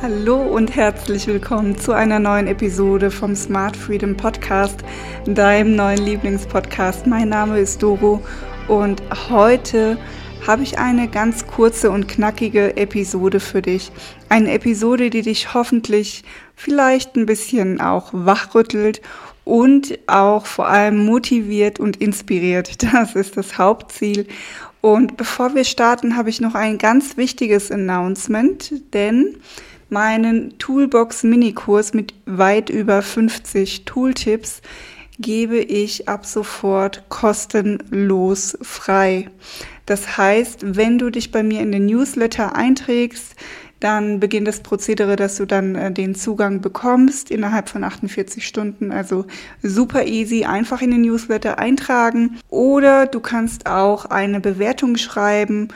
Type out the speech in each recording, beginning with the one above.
Hallo und herzlich willkommen zu einer neuen Episode vom Smart Freedom Podcast, deinem neuen Lieblingspodcast. Mein Name ist Doro und heute habe ich eine ganz kurze und knackige Episode für dich. Eine Episode, die dich hoffentlich vielleicht ein bisschen auch wachrüttelt und auch vor allem motiviert und inspiriert. Das ist das Hauptziel. Und bevor wir starten, habe ich noch ein ganz wichtiges Announcement, denn meinen Toolbox Minikurs mit weit über 50 Tooltips gebe ich ab sofort kostenlos frei. Das heißt, wenn du dich bei mir in den Newsletter einträgst, dann beginnt das Prozedere, dass du dann äh, den Zugang bekommst innerhalb von 48 Stunden. Also super easy, einfach in den Newsletter eintragen. Oder du kannst auch eine Bewertung schreiben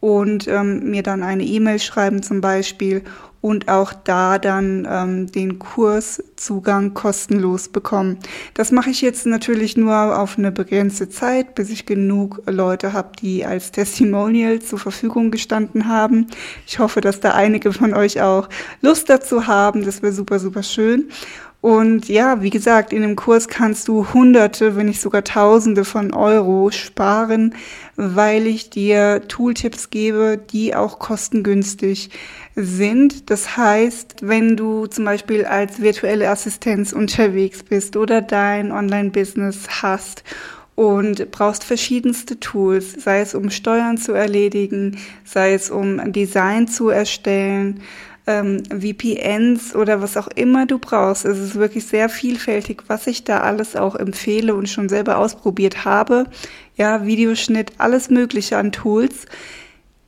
und ähm, mir dann eine E-Mail schreiben zum Beispiel und auch da dann ähm, den Kurszugang kostenlos bekommen. Das mache ich jetzt natürlich nur auf eine begrenzte Zeit, bis ich genug Leute habe, die als Testimonial zur Verfügung gestanden haben. Ich hoffe, dass da einige von euch auch Lust dazu haben. Das wäre super, super schön. Und ja, wie gesagt, in dem Kurs kannst du Hunderte, wenn nicht sogar Tausende von Euro sparen, weil ich dir Tooltips gebe, die auch kostengünstig sind. Das heißt, wenn du zum Beispiel als virtuelle Assistenz unterwegs bist oder dein Online-Business hast und brauchst verschiedenste Tools, sei es um Steuern zu erledigen, sei es um Design zu erstellen, ähm, VPNs oder was auch immer du brauchst. Es ist wirklich sehr vielfältig, was ich da alles auch empfehle und schon selber ausprobiert habe. Ja, Videoschnitt, alles Mögliche an Tools.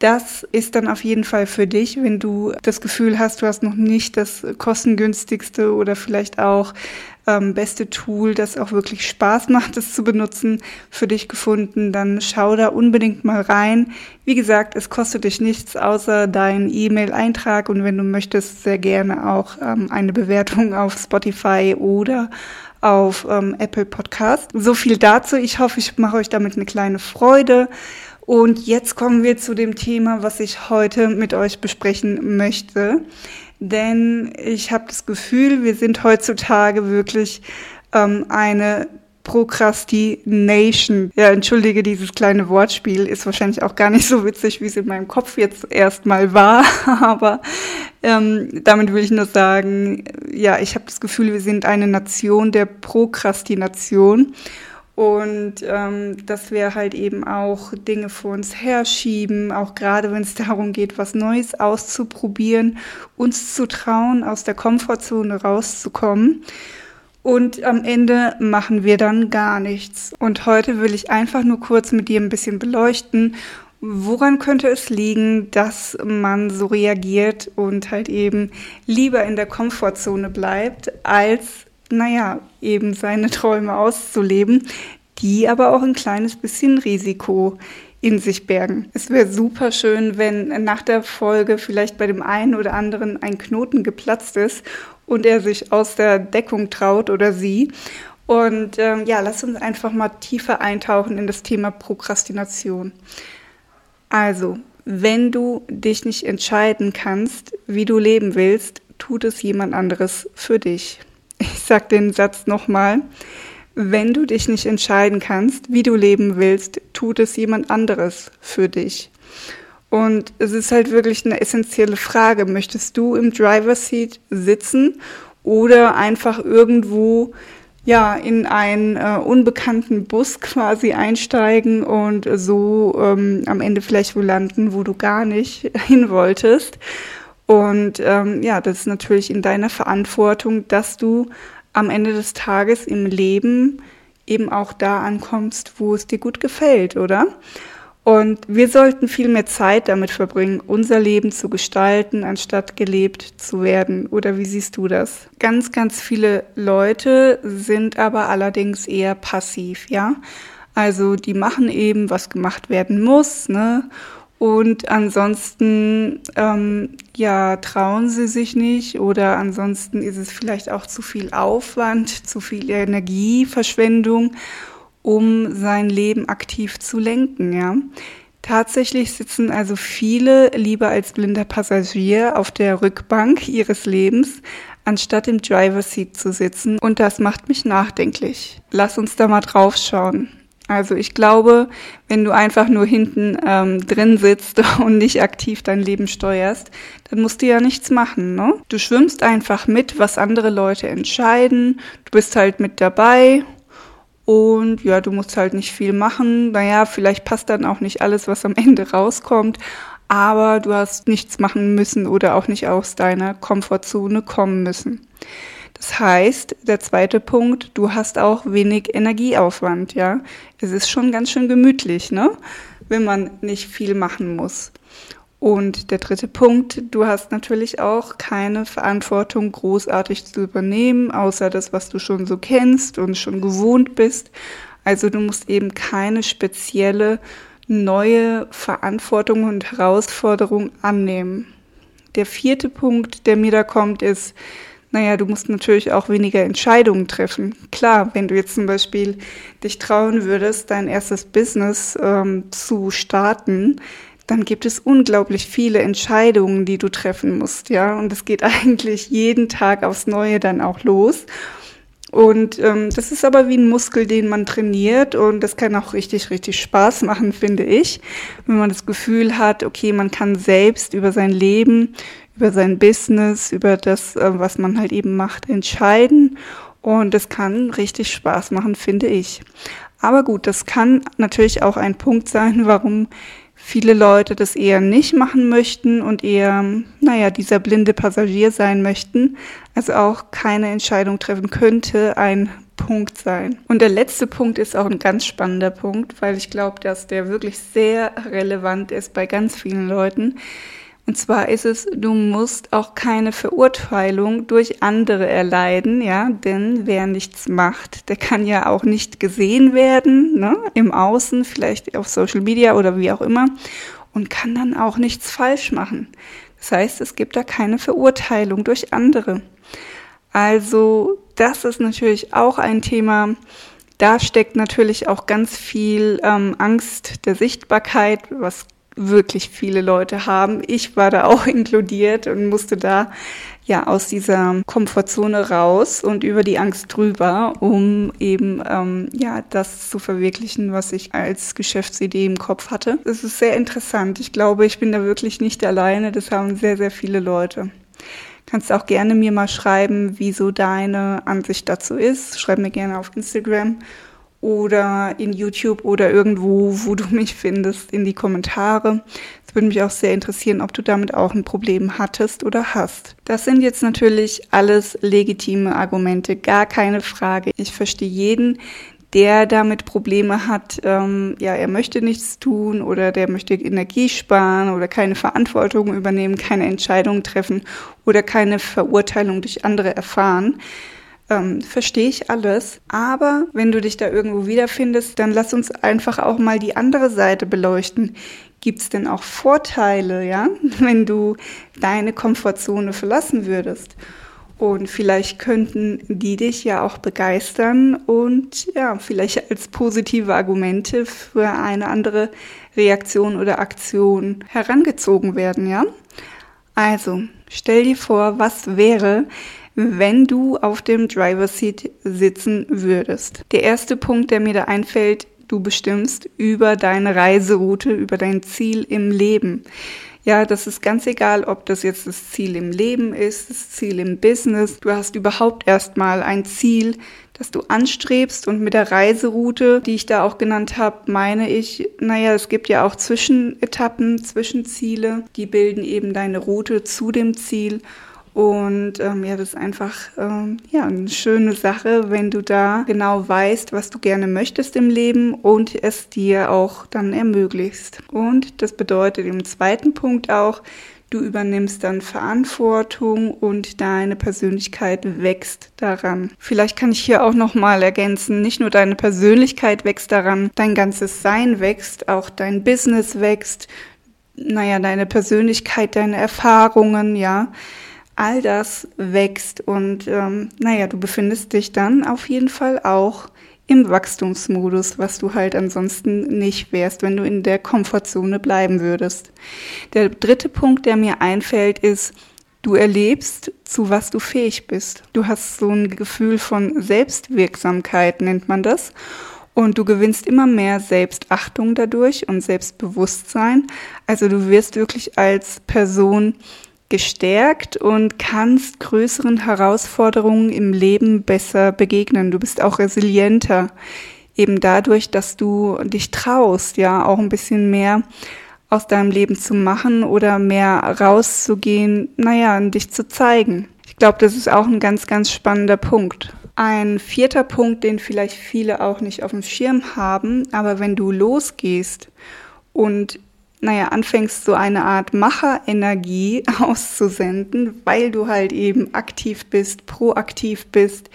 Das ist dann auf jeden Fall für dich, wenn du das Gefühl hast, du hast noch nicht das kostengünstigste oder vielleicht auch ähm, beste Tool, das auch wirklich Spaß macht, es zu benutzen, für dich gefunden, dann schau da unbedingt mal rein. Wie gesagt, es kostet dich nichts außer deinen E-Mail-Eintrag und wenn du möchtest, sehr gerne auch ähm, eine Bewertung auf Spotify oder auf ähm, Apple Podcast. So viel dazu. Ich hoffe, ich mache euch damit eine kleine Freude. Und jetzt kommen wir zu dem Thema, was ich heute mit euch besprechen möchte. Denn ich habe das Gefühl, wir sind heutzutage wirklich ähm, eine Procrastination. Ja, entschuldige dieses kleine Wortspiel, ist wahrscheinlich auch gar nicht so witzig, wie es in meinem Kopf jetzt erstmal war. Aber ähm, damit will ich nur sagen, ja, ich habe das Gefühl, wir sind eine Nation der Prokrastination. Und ähm, dass wir halt eben auch Dinge vor uns herschieben, auch gerade wenn es darum geht, was Neues auszuprobieren, uns zu trauen, aus der Komfortzone rauszukommen. Und am Ende machen wir dann gar nichts. Und heute will ich einfach nur kurz mit dir ein bisschen beleuchten, woran könnte es liegen, dass man so reagiert und halt eben lieber in der Komfortzone bleibt, als naja, eben seine Träume auszuleben, die aber auch ein kleines bisschen Risiko in sich bergen. Es wäre super schön, wenn nach der Folge vielleicht bei dem einen oder anderen ein Knoten geplatzt ist und er sich aus der Deckung traut oder sie. Und ähm, ja, lass uns einfach mal tiefer eintauchen in das Thema Prokrastination. Also, wenn du dich nicht entscheiden kannst, wie du leben willst, tut es jemand anderes für dich. Ich sage den Satz nochmal. Wenn du dich nicht entscheiden kannst, wie du leben willst, tut es jemand anderes für dich. Und es ist halt wirklich eine essentielle Frage. Möchtest du im Driver Seat sitzen oder einfach irgendwo ja in einen äh, unbekannten Bus quasi einsteigen und so ähm, am Ende vielleicht wo landen, wo du gar nicht hin wolltest? Und ähm, ja, das ist natürlich in deiner Verantwortung, dass du am Ende des Tages im Leben eben auch da ankommst, wo es dir gut gefällt, oder? Und wir sollten viel mehr Zeit damit verbringen, unser Leben zu gestalten, anstatt gelebt zu werden. Oder wie siehst du das? Ganz, ganz viele Leute sind aber allerdings eher passiv, ja. Also die machen eben, was gemacht werden muss, ne? Und ansonsten, ähm, ja, trauen sie sich nicht oder ansonsten ist es vielleicht auch zu viel Aufwand, zu viel Energieverschwendung um sein Leben aktiv zu lenken, ja. Tatsächlich sitzen also viele lieber als blinder Passagier auf der Rückbank ihres Lebens, anstatt im Driver Seat zu sitzen. Und das macht mich nachdenklich. Lass uns da mal drauf schauen. Also ich glaube, wenn du einfach nur hinten ähm, drin sitzt und nicht aktiv dein Leben steuerst, dann musst du ja nichts machen. Ne? Du schwimmst einfach mit, was andere Leute entscheiden. Du bist halt mit dabei und ja, du musst halt nicht viel machen. Naja, vielleicht passt dann auch nicht alles, was am Ende rauskommt. Aber du hast nichts machen müssen oder auch nicht aus deiner Komfortzone kommen müssen. Das heißt, der zweite Punkt, du hast auch wenig Energieaufwand, ja. Es ist schon ganz schön gemütlich, ne? Wenn man nicht viel machen muss. Und der dritte Punkt, du hast natürlich auch keine Verantwortung großartig zu übernehmen, außer das, was du schon so kennst und schon gewohnt bist. Also du musst eben keine spezielle neue Verantwortung und Herausforderung annehmen. Der vierte Punkt, der mir da kommt, ist, naja, du musst natürlich auch weniger Entscheidungen treffen. Klar, wenn du jetzt zum Beispiel dich trauen würdest, dein erstes Business ähm, zu starten, dann gibt es unglaublich viele Entscheidungen, die du treffen musst, ja. Und es geht eigentlich jeden Tag aufs Neue dann auch los. Und ähm, das ist aber wie ein Muskel, den man trainiert und das kann auch richtig, richtig Spaß machen, finde ich, wenn man das Gefühl hat, okay, man kann selbst über sein Leben, über sein Business, über das, äh, was man halt eben macht, entscheiden und das kann richtig Spaß machen, finde ich. Aber gut, das kann natürlich auch ein Punkt sein, warum viele Leute das eher nicht machen möchten und eher, naja, dieser blinde Passagier sein möchten, also auch keine Entscheidung treffen könnte, ein Punkt sein. Und der letzte Punkt ist auch ein ganz spannender Punkt, weil ich glaube, dass der wirklich sehr relevant ist bei ganz vielen Leuten. Und zwar ist es, du musst auch keine Verurteilung durch andere erleiden, ja, denn wer nichts macht, der kann ja auch nicht gesehen werden, ne, im Außen, vielleicht auf Social Media oder wie auch immer, und kann dann auch nichts falsch machen. Das heißt, es gibt da keine Verurteilung durch andere. Also, das ist natürlich auch ein Thema, da steckt natürlich auch ganz viel ähm, Angst der Sichtbarkeit, was wirklich viele Leute haben. Ich war da auch inkludiert und musste da ja aus dieser Komfortzone raus und über die Angst drüber, um eben ähm, ja das zu verwirklichen, was ich als Geschäftsidee im Kopf hatte. Es ist sehr interessant. Ich glaube, ich bin da wirklich nicht alleine. Das haben sehr, sehr viele Leute. Kannst auch gerne mir mal schreiben, wieso deine Ansicht dazu ist. Schreib mir gerne auf Instagram oder in YouTube oder irgendwo, wo du mich findest, in die Kommentare. Es würde mich auch sehr interessieren, ob du damit auch ein Problem hattest oder hast. Das sind jetzt natürlich alles legitime Argumente, gar keine Frage. Ich verstehe jeden, der damit Probleme hat, ähm, ja, er möchte nichts tun oder der möchte Energie sparen oder keine Verantwortung übernehmen, keine Entscheidungen treffen oder keine Verurteilung durch andere erfahren ähm, verstehe ich alles. Aber wenn du dich da irgendwo wiederfindest, dann lass uns einfach auch mal die andere Seite beleuchten. Gibt es denn auch Vorteile, ja, wenn du deine Komfortzone verlassen würdest? Und vielleicht könnten die dich ja auch begeistern und ja, vielleicht als positive Argumente für eine andere Reaktion oder Aktion herangezogen werden, ja? Also, stell dir vor, was wäre, wenn du auf dem Driver Seat sitzen würdest. Der erste Punkt, der mir da einfällt, du bestimmst über deine Reiseroute, über dein Ziel im Leben. Ja, das ist ganz egal, ob das jetzt das Ziel im Leben ist, das Ziel im Business. Du hast überhaupt erstmal ein Ziel, das du anstrebst und mit der Reiseroute, die ich da auch genannt habe, meine ich, naja, es gibt ja auch Zwischenetappen, Zwischenziele, die bilden eben deine Route zu dem Ziel. Und ähm, ja, das ist einfach ähm, ja, eine schöne Sache, wenn du da genau weißt, was du gerne möchtest im Leben und es dir auch dann ermöglicht. Und das bedeutet im zweiten Punkt auch, du übernimmst dann Verantwortung und deine Persönlichkeit wächst daran. Vielleicht kann ich hier auch noch mal ergänzen, nicht nur deine Persönlichkeit wächst daran, dein ganzes Sein wächst, auch dein Business wächst, naja, deine Persönlichkeit, deine Erfahrungen, ja all das wächst und ähm, naja, du befindest dich dann auf jeden Fall auch im Wachstumsmodus, was du halt ansonsten nicht wärst, wenn du in der Komfortzone bleiben würdest. Der dritte Punkt, der mir einfällt, ist, du erlebst, zu was du fähig bist. Du hast so ein Gefühl von Selbstwirksamkeit, nennt man das. Und du gewinnst immer mehr Selbstachtung dadurch und Selbstbewusstsein. Also du wirst wirklich als Person gestärkt und kannst größeren Herausforderungen im Leben besser begegnen. Du bist auch resilienter, eben dadurch, dass du dich traust, ja, auch ein bisschen mehr aus deinem Leben zu machen oder mehr rauszugehen, naja, und dich zu zeigen. Ich glaube, das ist auch ein ganz, ganz spannender Punkt. Ein vierter Punkt, den vielleicht viele auch nicht auf dem Schirm haben, aber wenn du losgehst und naja, anfängst, so eine Art Macherenergie auszusenden, weil du halt eben aktiv bist, proaktiv bist,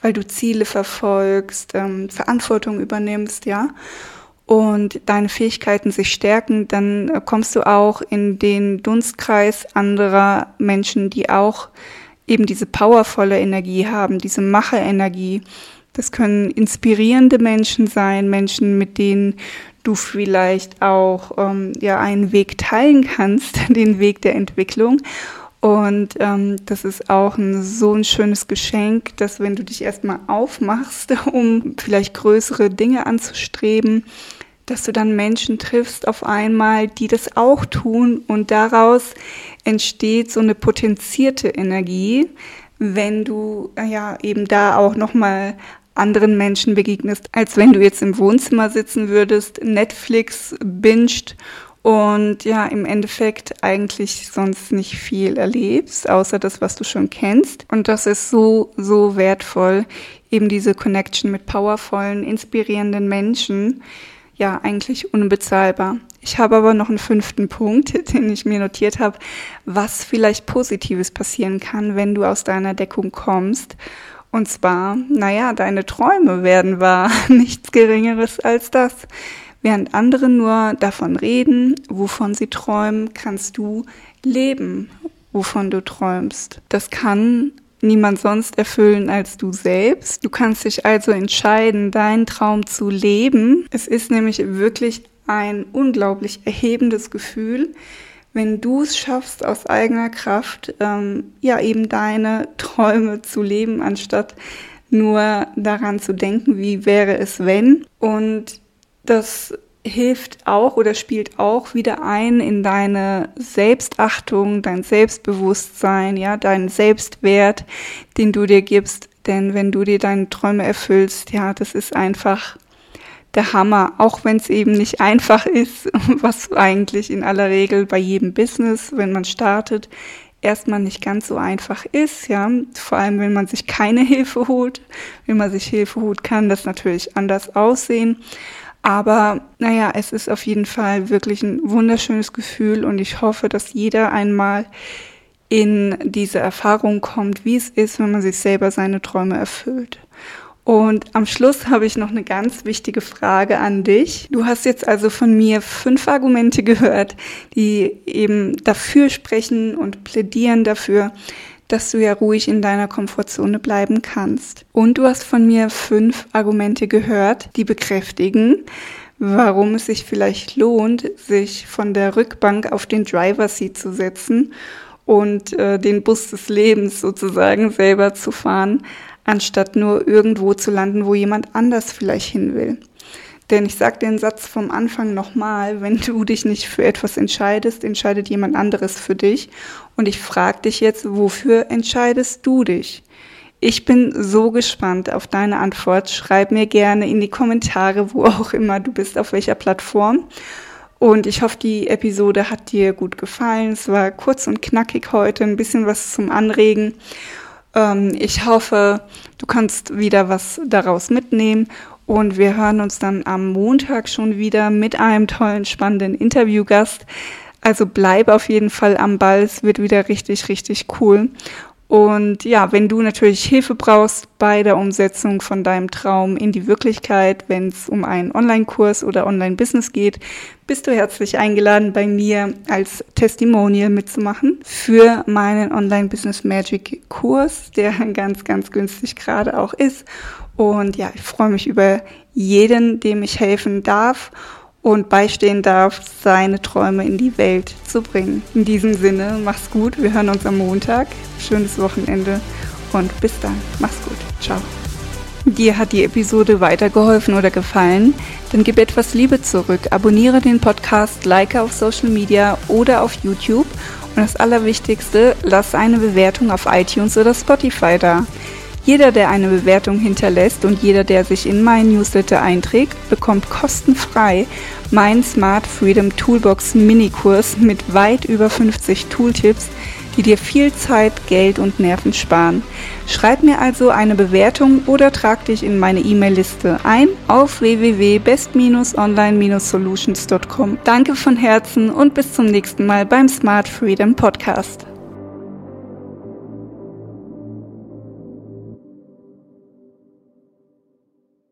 weil du Ziele verfolgst, ähm, Verantwortung übernimmst, ja, und deine Fähigkeiten sich stärken, dann kommst du auch in den Dunstkreis anderer Menschen, die auch eben diese powervolle Energie haben, diese Macherenergie. Das können inspirierende Menschen sein, Menschen, mit denen du vielleicht auch ähm, ja einen Weg teilen kannst, den Weg der Entwicklung. Und ähm, das ist auch ein, so ein schönes Geschenk, dass wenn du dich erstmal aufmachst, um vielleicht größere Dinge anzustreben, dass du dann Menschen triffst auf einmal, die das auch tun und daraus entsteht so eine potenzierte Energie, wenn du ja eben da auch nochmal anderen Menschen begegnest, als wenn du jetzt im Wohnzimmer sitzen würdest, Netflix binscht und ja, im Endeffekt eigentlich sonst nicht viel erlebst, außer das, was du schon kennst. Und das ist so, so wertvoll, eben diese Connection mit powervollen, inspirierenden Menschen. Ja, eigentlich unbezahlbar. Ich habe aber noch einen fünften Punkt, den ich mir notiert habe, was vielleicht Positives passieren kann, wenn du aus deiner Deckung kommst. Und zwar, naja, deine Träume werden wahr, nichts Geringeres als das. Während andere nur davon reden, wovon sie träumen, kannst du leben, wovon du träumst. Das kann niemand sonst erfüllen als du selbst. Du kannst dich also entscheiden, deinen Traum zu leben. Es ist nämlich wirklich ein unglaublich erhebendes Gefühl, wenn du es schaffst, aus eigener Kraft, ähm, ja, eben deine Träume zu leben, anstatt nur daran zu denken, wie wäre es, wenn. Und das hilft auch oder spielt auch wieder ein in deine Selbstachtung, dein Selbstbewusstsein, ja, deinen Selbstwert, den du dir gibst. Denn wenn du dir deine Träume erfüllst, ja, das ist einfach der Hammer, auch wenn es eben nicht einfach ist, was eigentlich in aller Regel bei jedem Business, wenn man startet, erstmal nicht ganz so einfach ist, ja. Vor allem, wenn man sich keine Hilfe holt. Wenn man sich Hilfe holt, kann das natürlich anders aussehen. Aber naja, es ist auf jeden Fall wirklich ein wunderschönes Gefühl und ich hoffe, dass jeder einmal in diese Erfahrung kommt, wie es ist, wenn man sich selber seine Träume erfüllt. Und am Schluss habe ich noch eine ganz wichtige Frage an dich. Du hast jetzt also von mir fünf Argumente gehört, die eben dafür sprechen und plädieren dafür, dass du ja ruhig in deiner Komfortzone bleiben kannst. Und du hast von mir fünf Argumente gehört, die bekräftigen, warum es sich vielleicht lohnt, sich von der Rückbank auf den Driver Seat zu setzen und äh, den Bus des Lebens sozusagen selber zu fahren, anstatt nur irgendwo zu landen, wo jemand anders vielleicht hin will. Denn ich sage den Satz vom Anfang nochmal, wenn du dich nicht für etwas entscheidest, entscheidet jemand anderes für dich. Und ich frage dich jetzt, wofür entscheidest du dich? Ich bin so gespannt auf deine Antwort. Schreib mir gerne in die Kommentare, wo auch immer du bist, auf welcher Plattform. Und ich hoffe, die Episode hat dir gut gefallen. Es war kurz und knackig heute, ein bisschen was zum Anregen. Ähm, ich hoffe, du kannst wieder was daraus mitnehmen. Und wir hören uns dann am Montag schon wieder mit einem tollen, spannenden Interviewgast. Also bleib auf jeden Fall am Ball. Es wird wieder richtig, richtig cool. Und ja, wenn du natürlich Hilfe brauchst bei der Umsetzung von deinem Traum in die Wirklichkeit, wenn es um einen Online-Kurs oder Online-Business geht, bist du herzlich eingeladen, bei mir als Testimonial mitzumachen für meinen Online-Business Magic Kurs, der ganz, ganz günstig gerade auch ist. Und ja, ich freue mich über jeden, dem ich helfen darf und beistehen darf, seine Träume in die Welt zu bringen. In diesem Sinne, mach's gut. Wir hören uns am Montag. Schönes Wochenende und bis dann. Mach's gut. Ciao. Dir hat die Episode weitergeholfen oder gefallen? Dann gib etwas Liebe zurück. Abonniere den Podcast, like auf Social Media oder auf YouTube. Und das Allerwichtigste, lass eine Bewertung auf iTunes oder Spotify da. Jeder, der eine Bewertung hinterlässt und jeder, der sich in meinen Newsletter einträgt, bekommt kostenfrei meinen Smart Freedom Toolbox Minikurs mit weit über 50 Tooltips, die dir viel Zeit, Geld und Nerven sparen. Schreib mir also eine Bewertung oder trag dich in meine E-Mail-Liste ein auf www.best-online-solutions.com. Danke von Herzen und bis zum nächsten Mal beim Smart Freedom Podcast.